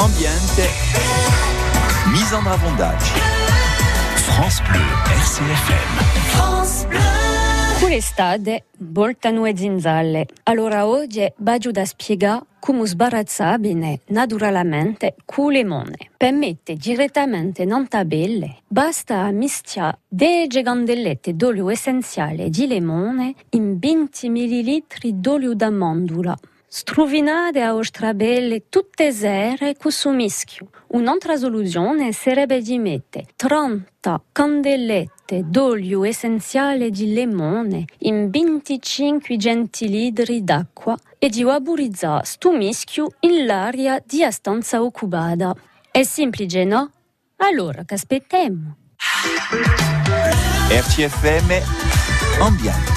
ambiente, mise en bravondage. France Bleu, RCFM. France Bleu. Quell'estate voltano e zinzalle. Allora oggi voglio da spiegare come sbarazzabile naturalmente con le limone. Per mettere direttamente in tabelle basta mischiare 10 candellette d'olio essenziale di limone in 20 ml d'olio d'amandula. Struvinate a ostrabelle tutte sere con su mischio. Un'altra soluzione sarebbe di mettere 30 candellette d'olio essenziale di limone in 25 centilitri d'acqua e di vaporizzare sto mischio in l'aria di stanza occupata. È semplice, no? Allora, che aspettiamo? RCFM, ambiente.